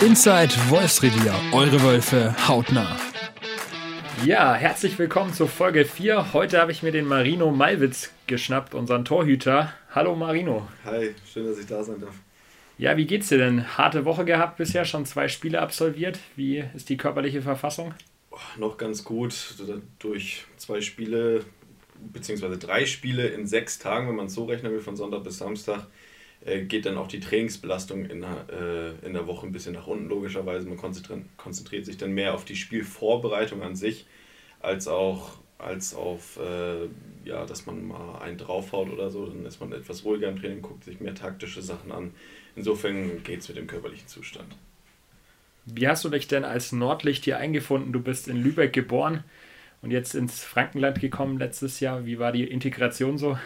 Inside Wolfsrevier, eure Wölfe hautnah. Ja, herzlich willkommen zur Folge 4. Heute habe ich mir den Marino Malwitz geschnappt, unseren Torhüter. Hallo Marino. Hi, schön, dass ich da sein darf. Ja, wie geht's dir denn? Harte Woche gehabt bisher, schon zwei Spiele absolviert. Wie ist die körperliche Verfassung? Oh, noch ganz gut. Durch zwei Spiele, beziehungsweise drei Spiele in sechs Tagen, wenn man es so rechnen will, von Sonntag bis Samstag, äh, geht dann auch die Trainingsbelastung in der, äh, in der Woche ein bisschen nach unten, logischerweise. Man konzentriert, konzentriert sich dann mehr auf die Spielvorbereitung an sich, als auch als auf, äh, ja, dass man mal einen draufhaut oder so. Dann ist man etwas ruhiger im Training, guckt sich mehr taktische Sachen an. Insofern geht es mit dem körperlichen Zustand. Wie hast du dich denn als Nordlicht hier eingefunden? Du bist in Lübeck geboren und jetzt ins Frankenland gekommen letztes Jahr. Wie war die Integration so?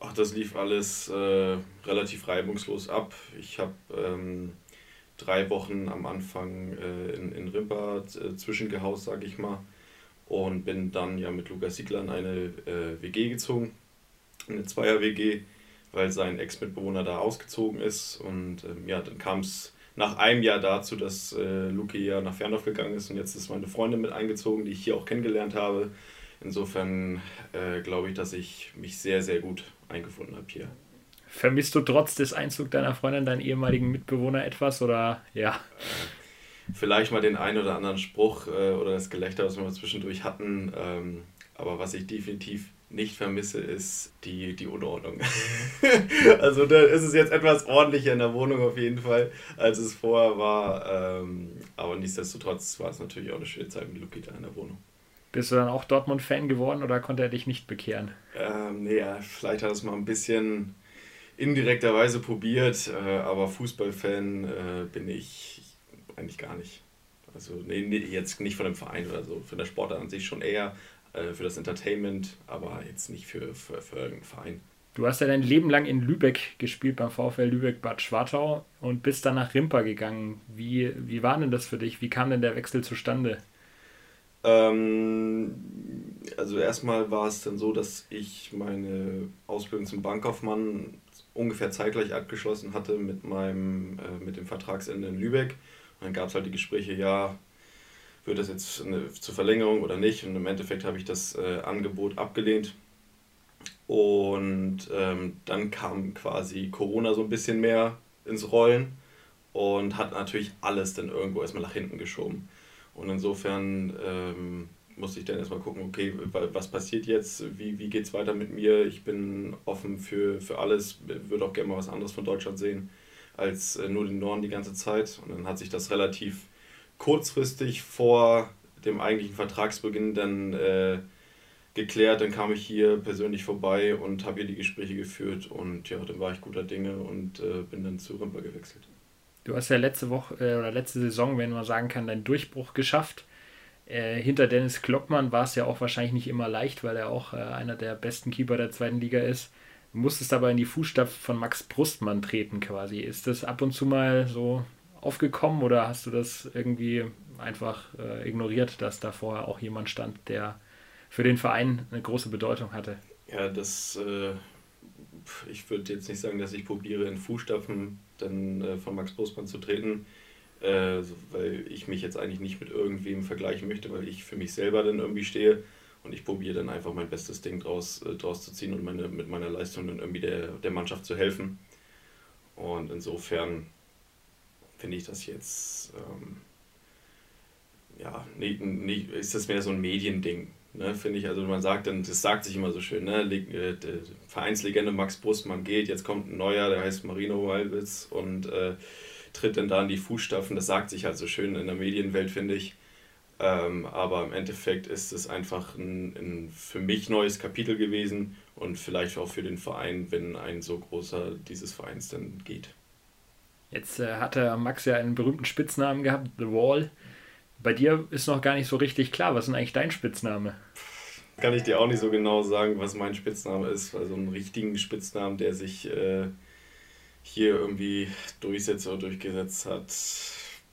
Ach, das lief alles äh, relativ reibungslos ab. Ich habe ähm, drei Wochen am Anfang äh, in, in Rimpa äh, zwischengehaust, sage ich mal. Und bin dann ja mit Lukas Siegler in eine äh, WG gezogen, eine Zweier-WG, weil sein Ex-Mitbewohner da ausgezogen ist. Und ähm, ja, dann kam es nach einem Jahr dazu, dass äh, Luki ja nach Ferndorf gegangen ist und jetzt ist meine Freundin mit eingezogen, die ich hier auch kennengelernt habe. Insofern äh, glaube ich, dass ich mich sehr, sehr gut eingefunden habe hier. Vermisst du trotz des Einzugs deiner Freundin deinen ehemaligen Mitbewohner etwas oder ja? Äh, vielleicht mal den einen oder anderen Spruch äh, oder das Gelächter, was wir mal zwischendurch hatten. Ähm, aber was ich definitiv nicht vermisse, ist die, die Unordnung. also da ist es jetzt etwas ordentlicher in der Wohnung auf jeden Fall, als es vorher war. Ähm, aber nichtsdestotrotz war es natürlich auch eine schöne Zeit mit Luki da in der Wohnung. Bist du dann auch Dortmund-Fan geworden oder konnte er dich nicht bekehren? Ähm, nee, ja, vielleicht hat er es mal ein bisschen indirekterweise probiert, äh, aber Fußballfan äh, bin ich eigentlich gar nicht. Also nee, nee, jetzt nicht von dem Verein oder so, von der Sportart an sich schon eher, äh, für das Entertainment, aber jetzt nicht für, für, für irgendeinen Verein. Du hast ja dein Leben lang in Lübeck gespielt, beim VfL Lübeck-Bad Schwartau und bist dann nach Rimpa gegangen. Wie, wie war denn das für dich? Wie kam denn der Wechsel zustande? Ähm, also erstmal war es dann so, dass ich meine Ausbildung zum Bankkaufmann ungefähr zeitgleich abgeschlossen hatte mit meinem äh, mit dem Vertragsende in Lübeck. Und dann gab es halt die Gespräche, ja, wird das jetzt eine, zur Verlängerung oder nicht? Und im Endeffekt habe ich das äh, Angebot abgelehnt. Und ähm, dann kam quasi Corona so ein bisschen mehr ins Rollen und hat natürlich alles dann irgendwo erstmal nach hinten geschoben. Und insofern ähm, musste ich dann erstmal gucken, okay, was passiert jetzt, wie, wie geht es weiter mit mir? Ich bin offen für, für alles, würde auch gerne mal was anderes von Deutschland sehen als äh, nur den Norden die ganze Zeit. Und dann hat sich das relativ kurzfristig vor dem eigentlichen Vertragsbeginn dann äh, geklärt. Dann kam ich hier persönlich vorbei und habe hier die Gespräche geführt und ja, dann war ich guter Dinge und äh, bin dann zu Rimper gewechselt. Du hast ja letzte Woche äh, oder letzte Saison, wenn man sagen kann, deinen Durchbruch geschafft. Äh, hinter Dennis Klockmann war es ja auch wahrscheinlich nicht immer leicht, weil er auch äh, einer der besten Keeper der zweiten Liga ist. Du musstest aber in die Fußstapfen von Max Brustmann treten quasi. Ist das ab und zu mal so aufgekommen oder hast du das irgendwie einfach äh, ignoriert, dass da vorher auch jemand stand, der für den Verein eine große Bedeutung hatte? Ja, das, äh, ich würde jetzt nicht sagen, dass ich probiere, in Fußstapfen dann äh, von Max Brustmann zu treten, äh, weil ich mich jetzt eigentlich nicht mit irgendwem vergleichen möchte, weil ich für mich selber dann irgendwie stehe und ich probiere dann einfach mein bestes Ding draus, äh, draus zu ziehen und meine, mit meiner Leistung dann irgendwie der, der Mannschaft zu helfen. Und insofern finde ich das jetzt, ähm, ja, nicht, nicht, ist das mehr so ein Mediending, ne, finde ich. Also man sagt dann, das sagt sich immer so schön, ne, äh, Vereinslegende Max Brustmann geht, jetzt kommt ein neuer, der heißt Marino Walwitz und äh, tritt dann da in die Fußstapfen. Das sagt sich halt so schön in der Medienwelt, finde ich. Ähm, aber im Endeffekt ist es einfach ein, ein für mich neues Kapitel gewesen und vielleicht auch für den Verein, wenn ein so großer dieses Vereins dann geht. Jetzt äh, hatte Max ja einen berühmten Spitznamen gehabt, The Wall. Bei dir ist noch gar nicht so richtig klar, was ist eigentlich dein Spitzname? Kann ich dir auch nicht so genau sagen, was mein Spitzname ist. Also einen richtigen Spitznamen, der sich äh, hier irgendwie durchsetzt oder durchgesetzt hat,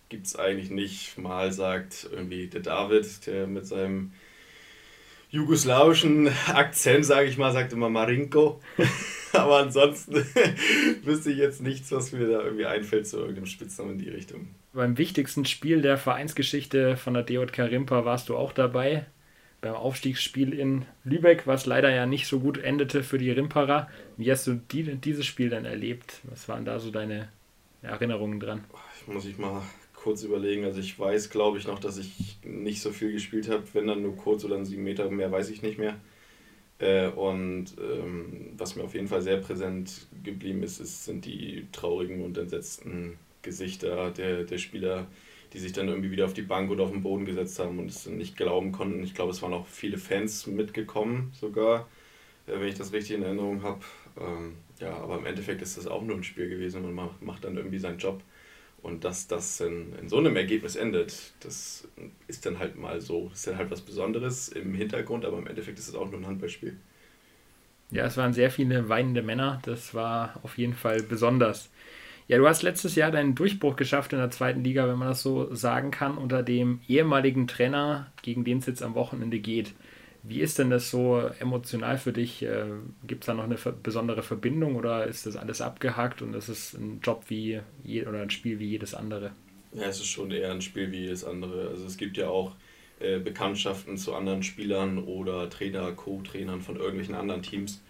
gibt es eigentlich nicht. Mal sagt irgendwie der David, der mit seinem jugoslawischen Akzent, sage ich mal, sagt immer Marinko. Aber ansonsten wüsste ich jetzt nichts, was mir da irgendwie einfällt zu irgendeinem Spitznamen in die Richtung. Beim wichtigsten Spiel der Vereinsgeschichte von der DJK Rimpa warst du auch dabei. Beim Aufstiegsspiel in Lübeck, was leider ja nicht so gut endete für die Rimperer. Wie hast du die, dieses Spiel dann erlebt? Was waren da so deine Erinnerungen dran? Ich muss ich mal kurz überlegen. Also ich weiß, glaube ich, noch, dass ich nicht so viel gespielt habe. Wenn dann nur kurz oder einen sieben Meter mehr, weiß ich nicht mehr. Äh, und ähm, was mir auf jeden Fall sehr präsent geblieben ist, ist sind die traurigen und entsetzten Gesichter der, der Spieler, die sich dann irgendwie wieder auf die Bank oder auf den Boden gesetzt haben und es nicht glauben konnten. Ich glaube, es waren auch viele Fans mitgekommen sogar, äh, wenn ich das richtig in Erinnerung habe. Ähm, ja, aber im Endeffekt ist das auch nur ein Spiel gewesen und man macht dann irgendwie seinen Job. Und dass das in, in so einem Ergebnis endet, das ist dann halt mal so. Ist dann halt was Besonderes im Hintergrund, aber im Endeffekt ist es auch nur ein Handballspiel. Ja, es waren sehr viele weinende Männer. Das war auf jeden Fall besonders. Ja, du hast letztes Jahr deinen Durchbruch geschafft in der zweiten Liga, wenn man das so sagen kann, unter dem ehemaligen Trainer, gegen den es jetzt am Wochenende geht. Wie ist denn das so emotional für dich? Äh, Gibt es da noch eine besondere Verbindung oder ist das alles abgehakt und es ist ein Job wie je, oder ein Spiel wie jedes andere? Ja, es ist schon eher ein Spiel wie jedes andere. Also es gibt ja auch äh, Bekanntschaften zu anderen Spielern oder Trainer, Co-Trainern von irgendwelchen anderen Teams.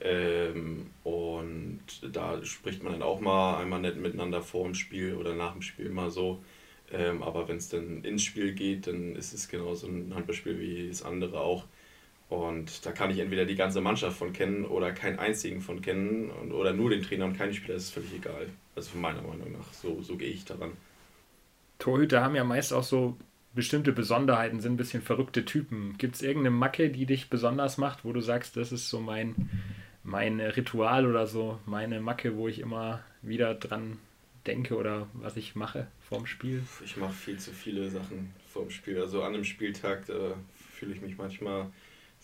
Ähm, und da spricht man dann auch mal einmal nett miteinander vor dem Spiel oder nach dem Spiel mal so. Ähm, aber wenn es dann ins Spiel geht, dann ist es genauso ein Handballspiel wie das andere auch. Und da kann ich entweder die ganze Mannschaft von kennen oder keinen einzigen von kennen und, oder nur den Trainer und keine Spieler, das ist völlig egal. Also von meiner Meinung nach, so, so gehe ich daran. Torhüter haben ja meist auch so bestimmte Besonderheiten, sind ein bisschen verrückte Typen. Gibt es irgendeine Macke, die dich besonders macht, wo du sagst, das ist so mein, mein Ritual oder so, meine Macke, wo ich immer wieder dran denke oder was ich mache vorm Spiel? Ich mache viel zu viele Sachen vorm Spiel. Also an einem Spieltag fühle ich mich manchmal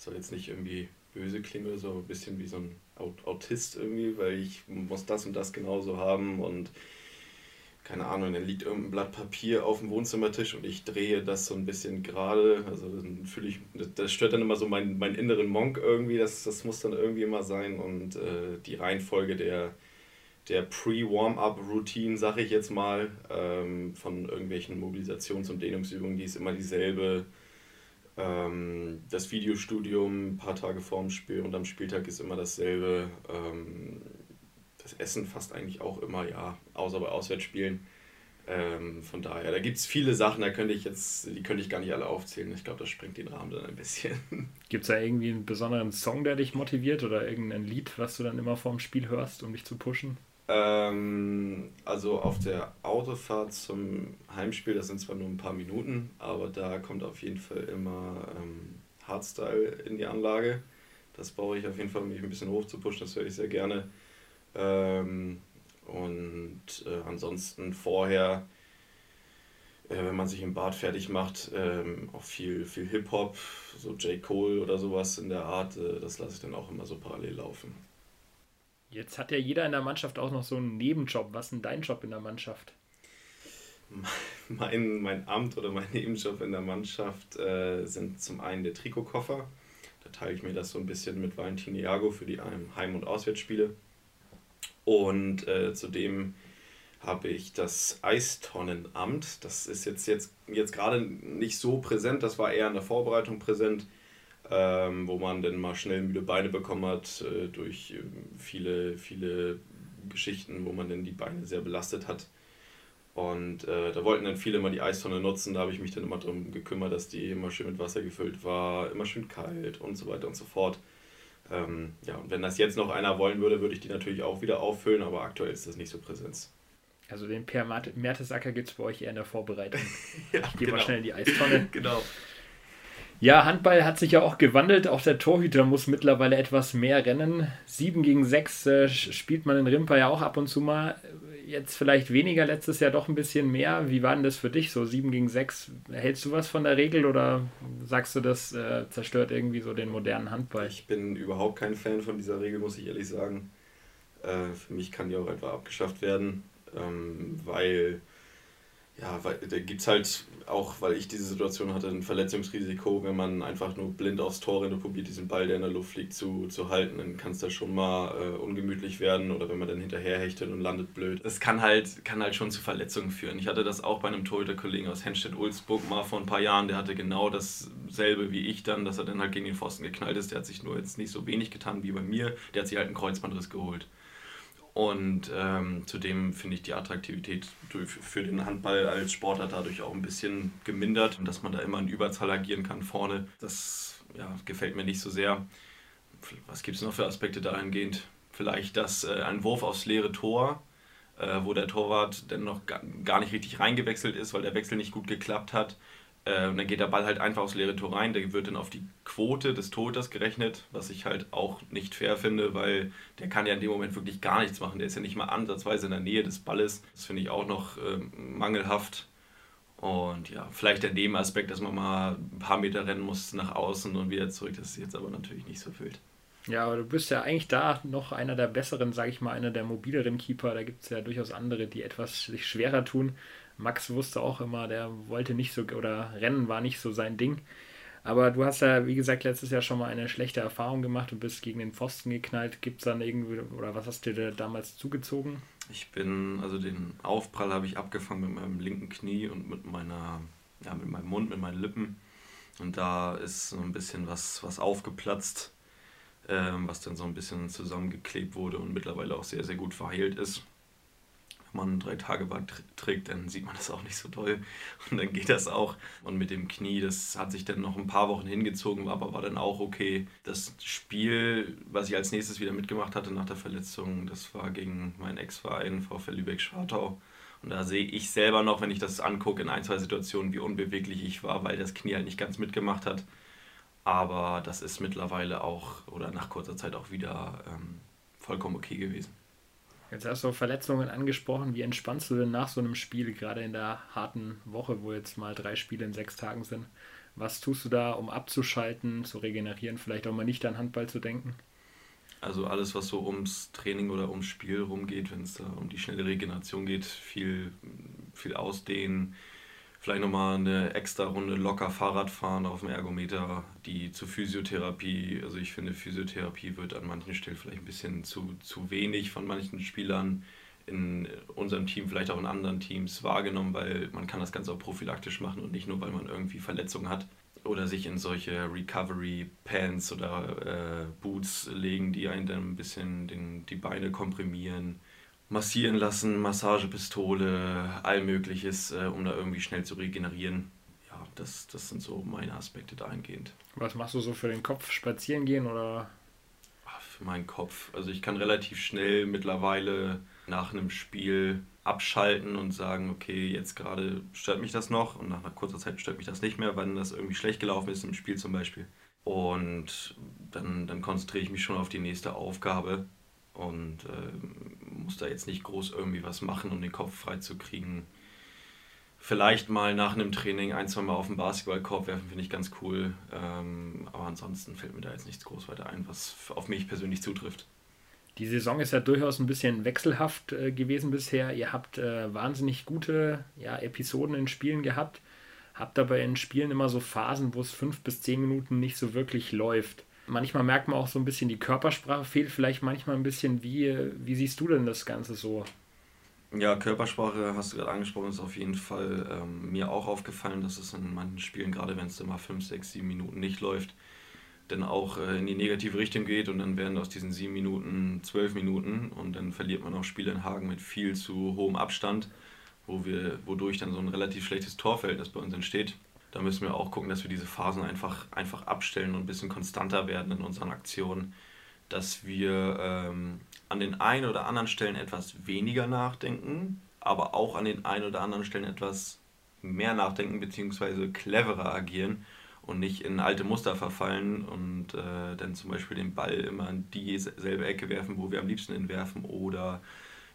soll jetzt nicht irgendwie böse klingen oder so, ein bisschen wie so ein Autist irgendwie, weil ich muss das und das genauso haben und keine Ahnung, dann liegt irgendein Blatt Papier auf dem Wohnzimmertisch und ich drehe das so ein bisschen gerade. Also dann fühle ich, das stört dann immer so meinen, meinen inneren Monk irgendwie, das, das muss dann irgendwie immer sein. Und äh, die Reihenfolge der, der Pre-Warm-Up-Routine, sag ich jetzt mal, ähm, von irgendwelchen Mobilisations- und Dehnungsübungen, die ist immer dieselbe ähm, das Videostudium ein paar Tage vor dem Spiel und am Spieltag ist immer dasselbe. Ähm, das Essen fast eigentlich auch immer, ja, außer bei Auswärtsspielen. Ähm, von daher, da gibt es viele Sachen, da könnte ich jetzt, die könnte ich gar nicht alle aufzählen. Ich glaube, das sprengt den Rahmen dann ein bisschen. Gibt es da irgendwie einen besonderen Song, der dich motiviert oder irgendein Lied, was du dann immer vorm Spiel hörst, um dich zu pushen? Ähm, also auf der Autofahrt zum Heimspiel, das sind zwar nur ein paar Minuten, aber da kommt auf jeden Fall immer ähm, Hardstyle in die Anlage. Das brauche ich auf jeden Fall, um mich ein bisschen hoch zu pushen, das höre ich sehr gerne. Ähm, und äh, ansonsten vorher, äh, wenn man sich im Bad fertig macht, ähm, auch viel, viel Hip-Hop, so J. Cole oder sowas in der Art, äh, das lasse ich dann auch immer so parallel laufen. Jetzt hat ja jeder in der Mannschaft auch noch so einen Nebenjob. Was ist denn dein Job in der Mannschaft? Mein, mein Amt oder mein Nebenjob in der Mannschaft äh, sind zum einen der Trikotkoffer. Da teile ich mir das so ein bisschen mit Valentin Iago für die Heim- und Auswärtsspiele. Und äh, zudem habe ich das Eistonnenamt. Das ist jetzt, jetzt, jetzt gerade nicht so präsent, das war eher in der Vorbereitung präsent ähm, wo man dann mal schnell müde Beine bekommen hat äh, durch äh, viele, viele Geschichten, wo man dann die Beine sehr belastet hat. Und äh, da wollten dann viele mal die Eistonne nutzen. Da habe ich mich dann immer darum gekümmert, dass die immer schön mit Wasser gefüllt war, immer schön kalt und so weiter und so fort. Ähm, ja, und wenn das jetzt noch einer wollen würde, würde ich die natürlich auch wieder auffüllen, aber aktuell ist das nicht so Präsenz. Also den Per Mertesacker gibt es bei euch eher in der Vorbereitung. ja, ich gehe genau. mal schnell in die Eistonne. genau. Ja, Handball hat sich ja auch gewandelt. Auch der Torhüter muss mittlerweile etwas mehr rennen. 7 gegen 6 äh, spielt man in Rimpa ja auch ab und zu mal. Jetzt vielleicht weniger, letztes Jahr doch ein bisschen mehr. Wie war denn das für dich so? 7 gegen 6, hältst du was von der Regel oder sagst du, das äh, zerstört irgendwie so den modernen Handball? Ich bin überhaupt kein Fan von dieser Regel, muss ich ehrlich sagen. Äh, für mich kann die auch etwa abgeschafft werden, ähm, weil Ja, weil da gibt es halt auch, weil ich diese Situation hatte, ein Verletzungsrisiko, wenn man einfach nur blind aufs Tor rennt und probiert, diesen Ball, der in der Luft fliegt, zu, zu halten, dann kann es da schon mal äh, ungemütlich werden oder wenn man dann hinterherhechtet und landet blöd. Das kann halt, kann halt schon zu Verletzungen führen. Ich hatte das auch bei einem Torhüter-Kollegen aus Henstedt-Ulzburg mal vor ein paar Jahren, der hatte genau dasselbe wie ich dann, dass er dann halt gegen den Pfosten geknallt ist. Der hat sich nur jetzt nicht so wenig getan wie bei mir, der hat sich halt einen Kreuzbandriss geholt. Und ähm, zudem finde ich die Attraktivität für den Handball als Sportler dadurch auch ein bisschen gemindert und dass man da immer in Überzahl agieren kann vorne. Das ja, gefällt mir nicht so sehr. Was gibt es noch für Aspekte dahingehend? Vielleicht, dass äh, ein Wurf aufs leere Tor, äh, wo der Torwart dann noch gar nicht richtig reingewechselt ist, weil der Wechsel nicht gut geklappt hat, äh, und dann geht der Ball halt einfach aufs leere Tor rein. Der wird dann auf die Quote des Torhüters gerechnet, was ich halt auch nicht fair finde, weil der kann ja in dem Moment wirklich gar nichts machen. Der ist ja nicht mal ansatzweise in der Nähe des Balles. Das finde ich auch noch äh, mangelhaft. Und ja, vielleicht der Nebenaspekt, dass man mal ein paar Meter rennen muss nach außen und wieder zurück. Das ist jetzt aber natürlich nicht so wild. Ja, aber du bist ja eigentlich da noch einer der besseren, sage ich mal, einer der mobileren Keeper. Da gibt es ja durchaus andere, die etwas sich schwerer tun. Max wusste auch immer, der wollte nicht so, oder Rennen war nicht so sein Ding. Aber du hast ja, wie gesagt, letztes Jahr schon mal eine schlechte Erfahrung gemacht und bist gegen den Pfosten geknallt. Gibt es dann irgendwie, oder was hast du dir damals zugezogen? Ich bin, also den Aufprall habe ich abgefangen mit meinem linken Knie und mit meiner, ja, mit meinem Mund, mit meinen Lippen. Und da ist so ein bisschen was, was aufgeplatzt, ähm, was dann so ein bisschen zusammengeklebt wurde und mittlerweile auch sehr, sehr gut verheilt ist man drei Tage Bart trägt, dann sieht man das auch nicht so toll. Und dann geht das auch. Und mit dem Knie, das hat sich dann noch ein paar Wochen hingezogen, aber war dann auch okay. Das Spiel, was ich als nächstes wieder mitgemacht hatte nach der Verletzung, das war gegen meinen Ex-Verein VfL Lübeck-Schwartau. Und da sehe ich selber noch, wenn ich das angucke, in ein, zwei Situationen, wie unbeweglich ich war, weil das Knie halt nicht ganz mitgemacht hat. Aber das ist mittlerweile auch oder nach kurzer Zeit auch wieder ähm, vollkommen okay gewesen. Jetzt hast du Verletzungen angesprochen. Wie entspannst du denn nach so einem Spiel, gerade in der harten Woche, wo jetzt mal drei Spiele in sechs Tagen sind? Was tust du da, um abzuschalten, zu regenerieren, vielleicht auch mal nicht an Handball zu denken? Also alles, was so ums Training oder ums Spiel rumgeht, wenn es da um die schnelle Regeneration geht, viel, viel ausdehnen, vielleicht nochmal eine extra Runde locker Fahrrad fahren auf dem Ergometer, die zur Physiotherapie, also ich finde Physiotherapie wird an manchen Stellen vielleicht ein bisschen zu, zu wenig von manchen Spielern in unserem Team, vielleicht auch in anderen Teams wahrgenommen, weil man kann das Ganze auch prophylaktisch machen und nicht nur, weil man irgendwie Verletzungen hat oder sich in solche Recovery Pants oder äh, Boots legen, die einen dann ein bisschen den, die Beine komprimieren massieren lassen, Massagepistole, all mögliches, äh, um da irgendwie schnell zu regenerieren. Ja, das, das sind so meine Aspekte dahingehend. Was machst du so für den Kopf? Spazieren gehen oder? Ach, für meinen Kopf. Also ich kann relativ schnell mittlerweile nach einem Spiel abschalten und sagen, okay, jetzt gerade stört mich das noch und nach einer kurzer Zeit stört mich das nicht mehr, weil das irgendwie schlecht gelaufen ist im Spiel zum Beispiel. Und dann, dann konzentriere ich mich schon auf die nächste Aufgabe und äh, muss da jetzt nicht groß irgendwie was machen, um den Kopf frei zu kriegen. Vielleicht mal nach einem Training ein, zwei Mal auf den Basketballkorb werfen, finde ich ganz cool. Ähm, aber ansonsten fällt mir da jetzt nichts groß weiter ein, was auf mich persönlich zutrifft. Die Saison ist ja durchaus ein bisschen wechselhaft äh, gewesen bisher. Ihr habt äh, wahnsinnig gute ja, Episoden in Spielen gehabt, habt aber in Spielen immer so Phasen, wo es fünf bis zehn Minuten nicht so wirklich läuft manchmal merkt man auch so ein bisschen, die Körpersprache fehlt vielleicht manchmal ein bisschen. Wie, wie siehst du denn das Ganze so? Ja, Körpersprache hast du gerade angesprochen, ist auf jeden Fall ähm, mir auch aufgefallen, dass es in manchen Spielen, gerade wenn es immer 5, 6, 7 Minuten nicht läuft, dann auch äh, in die negative Richtung geht und dann werden aus diesen 7 Minuten 12 Minuten und dann verliert man auch Spiele in Hagen mit viel zu hohem Abstand, wo wir, wodurch dann so ein relativ schlechtes Torverhältnis bei uns entsteht da müssen wir auch gucken, dass wir diese Phasen einfach, einfach abstellen und ein bisschen konstanter werden in unseren Aktionen, dass wir ähm, an den einen oder anderen Stellen etwas weniger nachdenken, aber auch an den einen oder anderen Stellen etwas mehr nachdenken bzw. cleverer agieren und nicht in alte Muster verfallen und äh, dann zum Beispiel den Ball immer in dieselbe Ecke werfen, wo wir am liebsten ihn werfen oder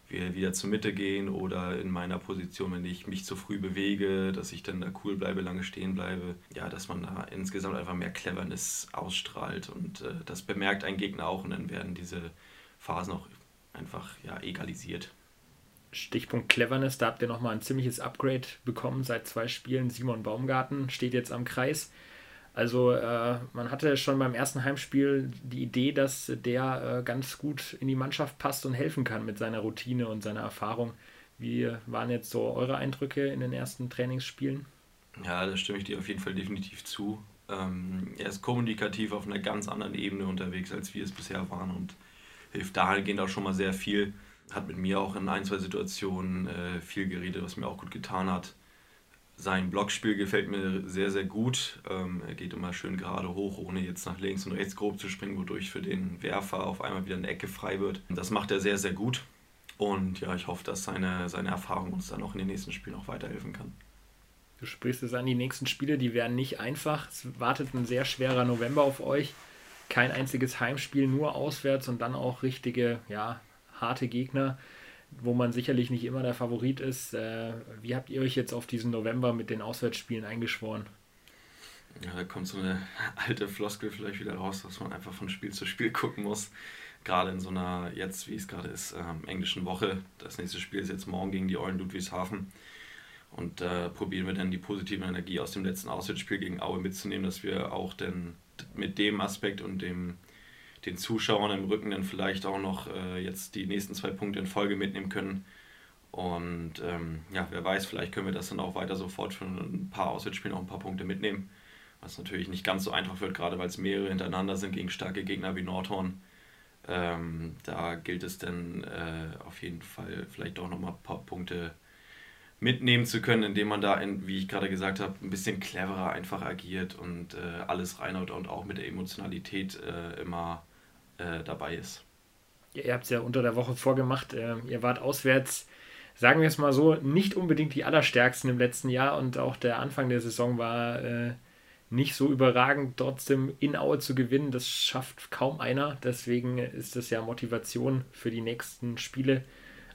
wir wieder zur Mitte gehen oder in meiner Position, wenn ich mich zu früh bewege, dass ich dann da cool bleibe, lange stehen bleibe. Ja, dass man da insgesamt einfach mehr Cleverness ausstrahlt und äh, das bemerkt ein Gegner auch und dann werden diese Phasen auch einfach ja, egalisiert. Stichpunkt Cleverness, da habt ihr nochmal ein ziemliches Upgrade bekommen seit zwei Spielen. Simon Baumgarten steht jetzt am Kreis. Also äh, man hatte schon beim ersten Heimspiel die Idee, dass der äh, ganz gut in die Mannschaft passt und helfen kann mit seiner Routine und seiner Erfahrung. Wie waren jetzt so eure Eindrücke in den ersten Trainingsspielen? Ja, da stimme ich dir auf jeden Fall definitiv zu. Ähm, er ist kommunikativ auf einer ganz anderen Ebene unterwegs, als wir es bisher waren und hilft dahingehend auch schon mal sehr viel. Hat mit mir auch in ein, zwei Situationen äh, viel geredet, was mir auch gut getan hat. Sein Blockspiel gefällt mir sehr, sehr gut. Ähm, er geht immer schön gerade hoch, ohne jetzt nach links und rechts grob zu springen, wodurch für den Werfer auf einmal wieder eine Ecke frei wird. Das macht er sehr, sehr gut. Und ja, ich hoffe, dass seine, seine Erfahrung uns dann auch in den nächsten Spielen auch weiterhelfen kann. Du sprichst es an, die nächsten Spiele, die werden nicht einfach. Es wartet ein sehr schwerer November auf euch. Kein einziges Heimspiel, nur auswärts und dann auch richtige, ja, harte Gegner wo man sicherlich nicht immer der Favorit ist. Äh, wie habt ihr euch jetzt auf diesen November mit den Auswärtsspielen eingeschworen? Ja, da kommt so eine alte Floskel vielleicht wieder raus, dass man einfach von Spiel zu Spiel gucken muss. Gerade in so einer, jetzt wie es gerade ist, ähm, englischen Woche. Das nächste Spiel ist jetzt morgen gegen die Eulen Ludwigshafen. Und äh, probieren wir dann die positive Energie aus dem letzten Auswärtsspiel gegen Aue mitzunehmen, dass wir auch dann mit dem Aspekt und dem den Zuschauern im Rücken dann vielleicht auch noch äh, jetzt die nächsten zwei Punkte in Folge mitnehmen können. Und ähm, ja, wer weiß, vielleicht können wir das dann auch weiter so fortführen und ein paar Auswärtsspiele auch ein paar Punkte mitnehmen. Was natürlich nicht ganz so einfach wird, gerade weil es mehrere hintereinander sind gegen starke Gegner wie Nordhorn. Ähm, da gilt es dann äh, auf jeden Fall vielleicht auch nochmal ein paar Punkte mitnehmen zu können, indem man da, in, wie ich gerade gesagt habe, ein bisschen cleverer einfach agiert und äh, alles reinhaut und auch mit der Emotionalität äh, immer äh, dabei ist. Ja, ihr habt es ja unter der Woche vorgemacht. Äh, ihr wart auswärts, sagen wir es mal so, nicht unbedingt die allerstärksten im letzten Jahr und auch der Anfang der Saison war äh, nicht so überragend. Trotzdem in Aue zu gewinnen, das schafft kaum einer. Deswegen ist das ja Motivation für die nächsten Spiele.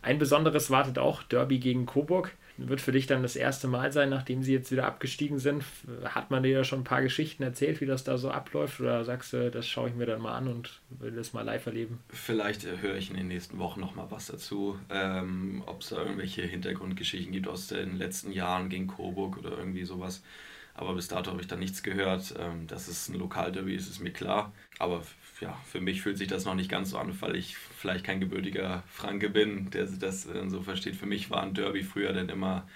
Ein besonderes wartet auch Derby gegen Coburg wird für dich dann das erste Mal sein, nachdem sie jetzt wieder abgestiegen sind. Hat man dir ja schon ein paar Geschichten erzählt, wie das da so abläuft? Oder sagst du, das schaue ich mir dann mal an und will das mal live erleben? Vielleicht äh, höre ich in den nächsten Wochen noch mal was dazu. Ähm, Ob es da irgendwelche Hintergrundgeschichten gibt aus den letzten Jahren gegen Coburg oder irgendwie sowas. Aber bis dato habe ich da nichts gehört. Ähm, dass es ein Lokalderby ist, ist mir klar. Aber ja, für mich fühlt sich das noch nicht ganz so an, weil ich vielleicht kein gebürtiger Franke bin, der das so versteht. Für mich war ein Derby früher dann immer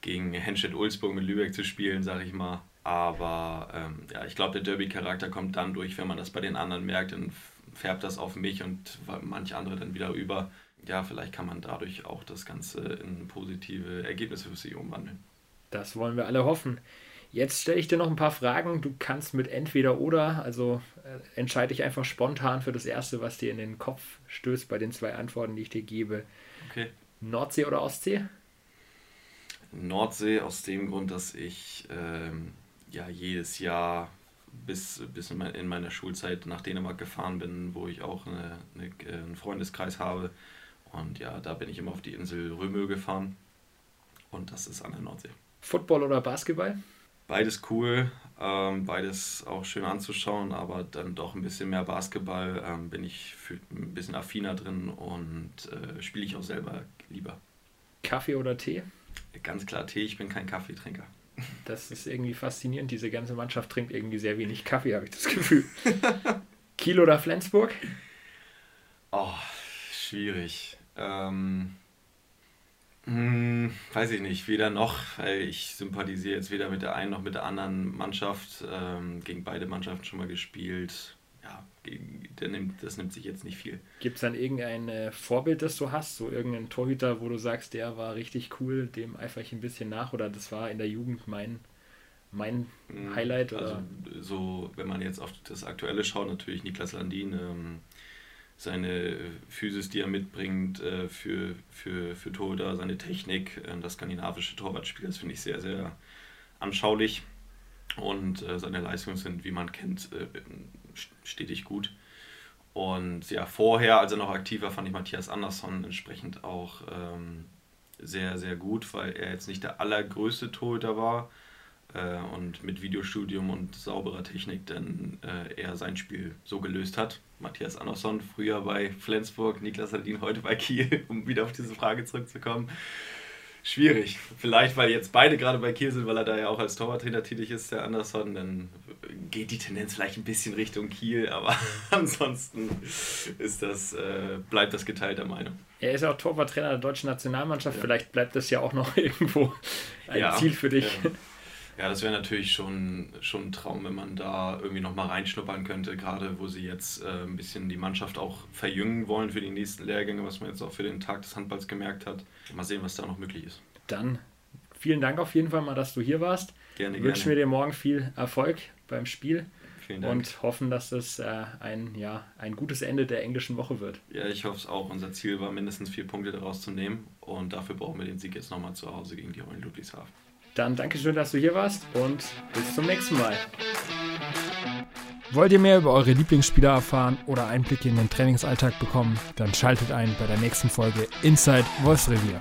gegen Henstedt-Ulzburg mit Lübeck zu spielen, sage ich mal. Aber ähm, ja, ich glaube, der Derby-Charakter kommt dann durch, wenn man das bei den anderen merkt, dann färbt das auf mich und manche andere dann wieder über. Ja, vielleicht kann man dadurch auch das Ganze in positive Ergebnisse für sich umwandeln. Das wollen wir alle hoffen. Jetzt stelle ich dir noch ein paar Fragen. Du kannst mit entweder oder, also äh, entscheide dich einfach spontan für das erste, was dir in den Kopf stößt bei den zwei Antworten, die ich dir gebe. Okay. Nordsee oder Ostsee? Nordsee aus dem Grund, dass ich ähm, ja jedes Jahr bis, bis in, mein, in, meiner Schulzeit nach Dänemark gefahren bin, wo ich auch eine, eine, äh, einen Freundeskreis habe. Und ja, da bin ich immer auf die Insel Römö gefahren. Und das ist an der Nordsee. Football oder Basketball? Beides cool, ähm, beides auch schön anzuschauen, aber dann doch ein bisschen mehr Basketball ähm, bin ich ein bisschen affiner drin und äh, spiele ich auch selber lieber. Kaffee oder Tee? Ganz klar Tee, ich bin kein Kaffeetrinker. Das ist irgendwie faszinierend. Diese ganze Mannschaft trinkt irgendwie sehr wenig Kaffee, habe ich das Gefühl. Kiel oder Flensburg? Oh, schwierig. Ähm, hm, weiß ich nicht, weder noch, weil ich sympathisiere jetzt weder mit der einen noch mit der anderen Mannschaft. Ähm, gegen beide Mannschaften schon mal gespielt. Ja, nimmt, das nimmt sich jetzt nicht viel. Gibt es dann irgendein äh, Vorbild, das du hast? So irgendein Torhüter, wo du sagst, der war richtig cool, dem eifere ich ein bisschen nach oder das war in der Jugend mein, mein hm, Highlight? Oder? Also so, wenn man jetzt auf das Aktuelle schaut, natürlich Niklas Landin. Ähm, seine Physis, die er mitbringt äh, für, für, für Torhüter, seine Technik, äh, das skandinavische Torwartspiel, das finde ich sehr, sehr anschaulich. Und äh, seine Leistungen sind, wie man kennt, stetig gut. Und ja, vorher, als er noch aktiv war, fand ich Matthias Andersson entsprechend auch ähm, sehr, sehr gut, weil er jetzt nicht der allergrößte Torhüter war, äh, und mit Videostudium und sauberer Technik dann äh, er sein Spiel so gelöst hat. Matthias Andersson, früher bei Flensburg, Niklas Hadin heute bei Kiel, um wieder auf diese Frage zurückzukommen. Schwierig. Vielleicht, weil jetzt beide gerade bei Kiel sind, weil er da ja auch als Torwarttrainer tätig ist, der Andersson, dann geht die Tendenz vielleicht ein bisschen Richtung Kiel, aber ansonsten ist das, äh, bleibt das geteilter Meinung. Er ist ja auch Torwarttrainer der deutschen Nationalmannschaft, ja. vielleicht bleibt das ja auch noch irgendwo ein ja, Ziel für dich. Ja. Ja, das wäre natürlich schon, schon ein Traum, wenn man da irgendwie nochmal reinschnuppern könnte, gerade wo sie jetzt äh, ein bisschen die Mannschaft auch verjüngen wollen für die nächsten Lehrgänge, was man jetzt auch für den Tag des Handballs gemerkt hat. Mal sehen, was da noch möglich ist. Dann vielen Dank auf jeden Fall mal, dass du hier warst. Gerne, gerne. Wünschen wir dir morgen viel Erfolg beim Spiel. Und hoffen, dass es äh, ein, ja, ein gutes Ende der englischen Woche wird. Ja, ich hoffe es auch. Unser Ziel war mindestens vier Punkte daraus zu nehmen. Und dafür brauchen wir den Sieg jetzt nochmal zu Hause gegen die Eulen Ludwigshafen. Dann danke schön, dass du hier warst und bis zum nächsten Mal. Wollt ihr mehr über eure Lieblingsspieler erfahren oder Einblicke in den Trainingsalltag bekommen? Dann schaltet ein bei der nächsten Folge Inside Wolfsrevier.